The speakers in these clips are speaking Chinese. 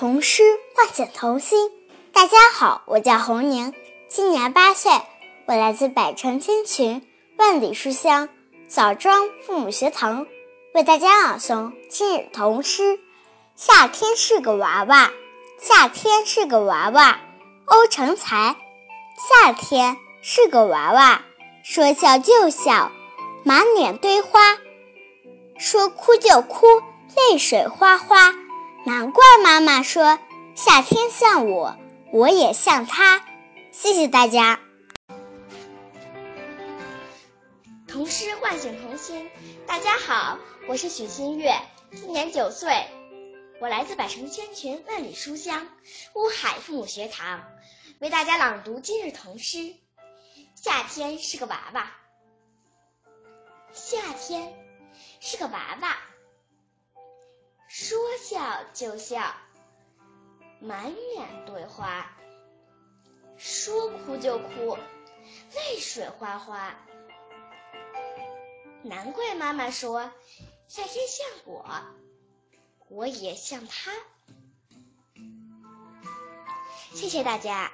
童诗唤醒童心。大家好，我叫侯宁，今年八岁，我来自百城千群、万里书香枣庄父母学堂，为大家朗诵今日童诗。夏天是个娃娃，夏天是个娃娃，欧成才。夏天是个娃娃，说笑就笑，满脸堆花；说哭就哭，泪水哗哗。难怪妈妈说夏天像我，我也像他。谢谢大家。童诗唤醒童心。大家好，我是许新月，今年九岁，我来自百城千群万里书香乌海父母学堂，为大家朗读今日童诗。夏天是个娃娃，夏天是个娃娃。说笑就笑，满脸堆花；说哭就哭，泪水哗哗。难怪妈妈说，夏天像我，我也像他。谢谢大家。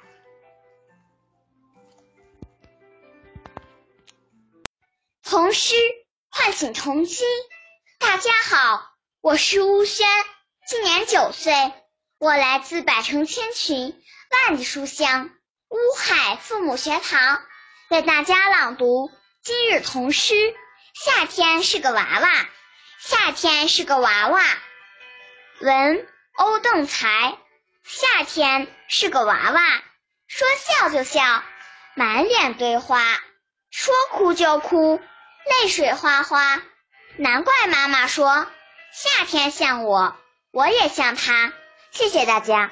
童诗唤醒童心。大家好。我是乌轩，今年九岁，我来自百城千群、万里书香乌海父母学堂，为大家朗读今日童诗。夏天是个娃娃，夏天是个娃娃。文欧邓才。夏天是个娃娃，说笑就笑，满脸堆花；说哭就哭，泪水哗哗。难怪妈妈说。夏天像我，我也像他。谢谢大家。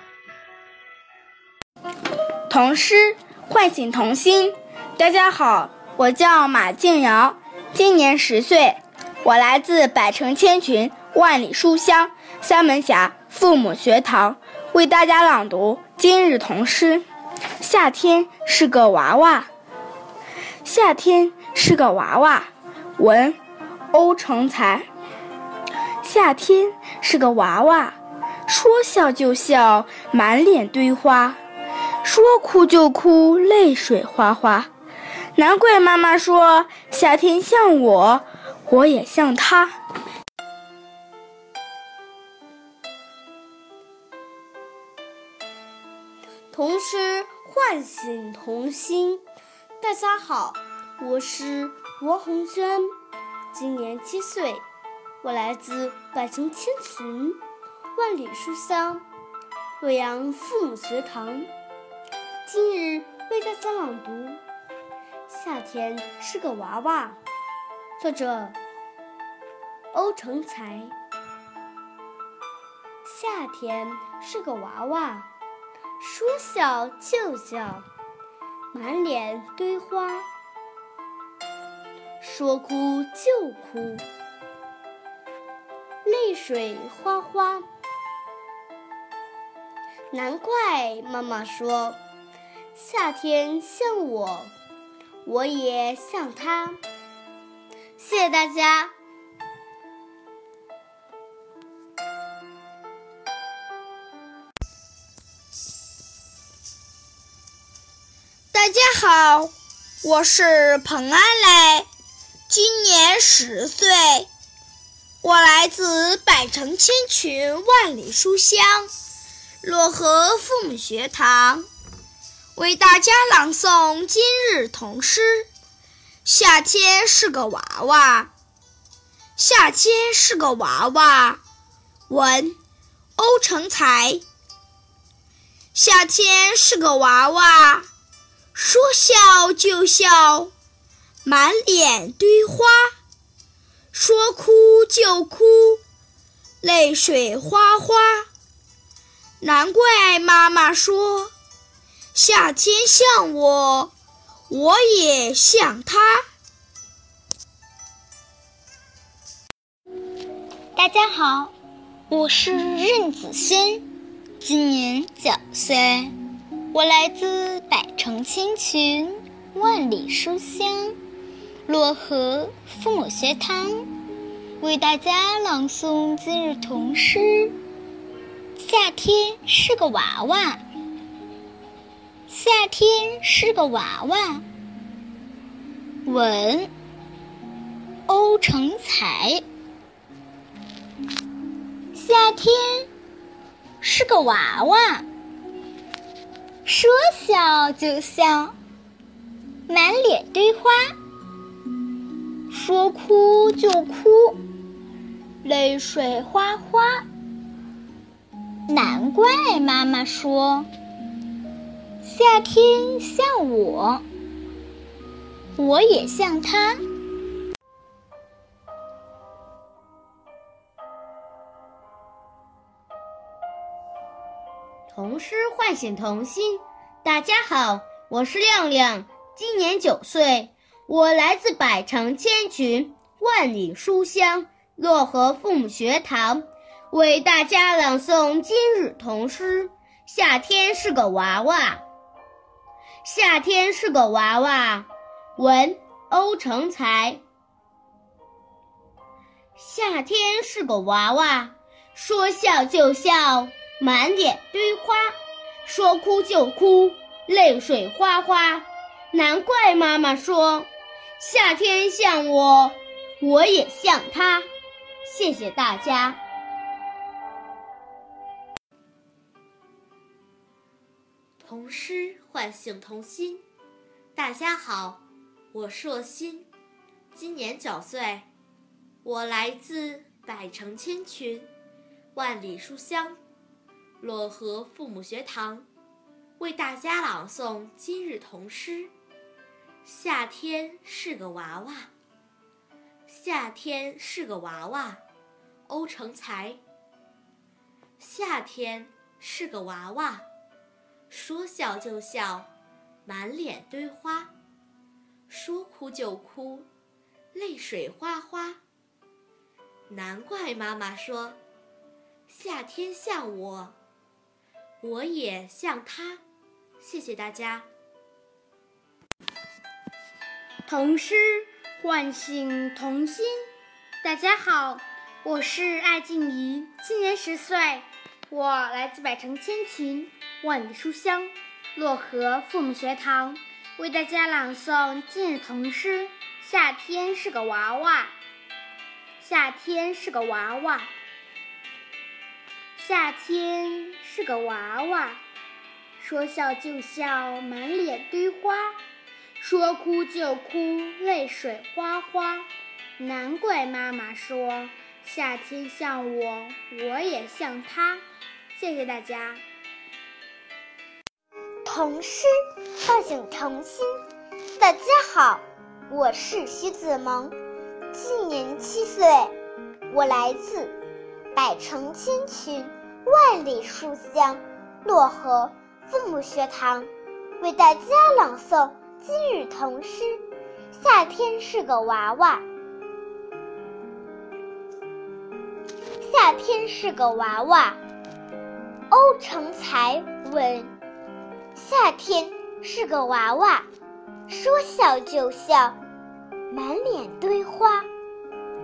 童诗唤醒童心。大家好，我叫马静瑶，今年十岁，我来自百城千群、万里书香三门峡父母学堂，为大家朗读今日童诗。夏天是个娃娃，夏天是个娃娃。文，欧成才。夏天是个娃娃，说笑就笑，满脸堆花；说哭就哭，泪水哗哗。难怪妈妈说夏天像我，我也像他。童诗唤醒童心。大家好，我是罗红轩，今年七岁。我来自百城千群，万里书香，洛阳父母学堂。今日为大家朗读《夏天是个娃娃》，作者欧成才。夏天是个娃娃，说笑就笑，满脸堆花；说哭就哭。泪水哗哗，难怪妈妈说夏天像我，我也像他。谢谢大家。大家好，我是彭安磊，今年十岁。我来自百城千群万里书香漯河父母学堂，为大家朗诵今日童诗。夏天是个娃娃，夏天是个娃娃。文欧成才。夏天是个娃娃，说笑就笑，满脸堆花。说哭就哭，泪水哗哗。难怪妈妈说，夏天像我，我也像他。大家好，我是任子轩，今年九岁，我来自百城千群，万里书香。漯河父母学堂为大家朗诵今日童诗：夏天是个娃娃，夏天是个娃娃。文，欧成才。夏天是个娃娃，说笑就笑，满脸堆花；说哭就哭，泪水哗哗。难怪妈妈说，夏天像我，我也像他。童诗唤醒童心。大家好，我是亮亮，今年九岁，我来自百城千群、万里书香漯河父母学堂。为大家朗诵今日童诗。夏天是个娃娃，夏天是个娃娃。文欧成才。夏天是个娃娃，说笑就笑，满脸堆花；说哭就哭，泪水哗哗。难怪妈妈说，夏天像我，我也像他。谢谢大家。童诗唤醒童心。大家好，我是若欣，今年九岁，我来自百城千群、万里书香漯河父母学堂，为大家朗诵今日童诗。夏天是个娃娃，夏天是个娃娃，欧成才。夏天是个娃娃。说笑就笑，满脸堆花；说哭就哭，泪水哗哗。难怪妈妈说，夏天像我，我也像他。谢谢大家。童诗唤醒童心。大家好，我是艾静怡，今年十岁，我来自百城千群。万里书香，漯河父母学堂为大家朗诵今日童诗。夏天是个娃娃，夏天是个娃娃，夏天是个娃娃。说笑就笑，满脸堆花；说哭就哭，泪水哗哗。难怪妈妈说，夏天像我，我也像他。谢谢大家。童诗唤醒童心。大家好，我是徐子萌，今年七岁，我来自百城千群、万里书香漯河父母学堂，为大家朗诵今日童诗。夏天是个娃娃，夏天是个娃娃。欧成才文。夏天是个娃娃，说笑就笑，满脸堆花；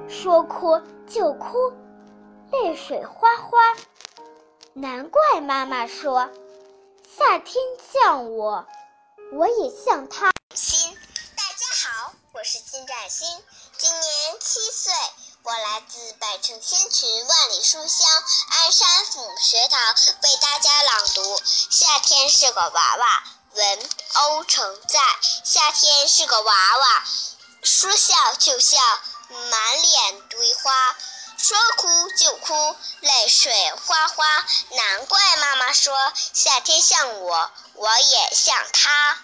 说哭就哭，泪水哗哗。难怪妈妈说，夏天像我，我也像他。心，大家好，我是金占星，今年七岁，我来自百城千群、万里书香鞍山父母学堂，为大家朗读。夏天是个娃娃，文欧成在。夏天是个娃娃，说笑就笑，满脸堆花；说哭就哭，泪水哗哗。难怪妈妈说，夏天像我，我也像他。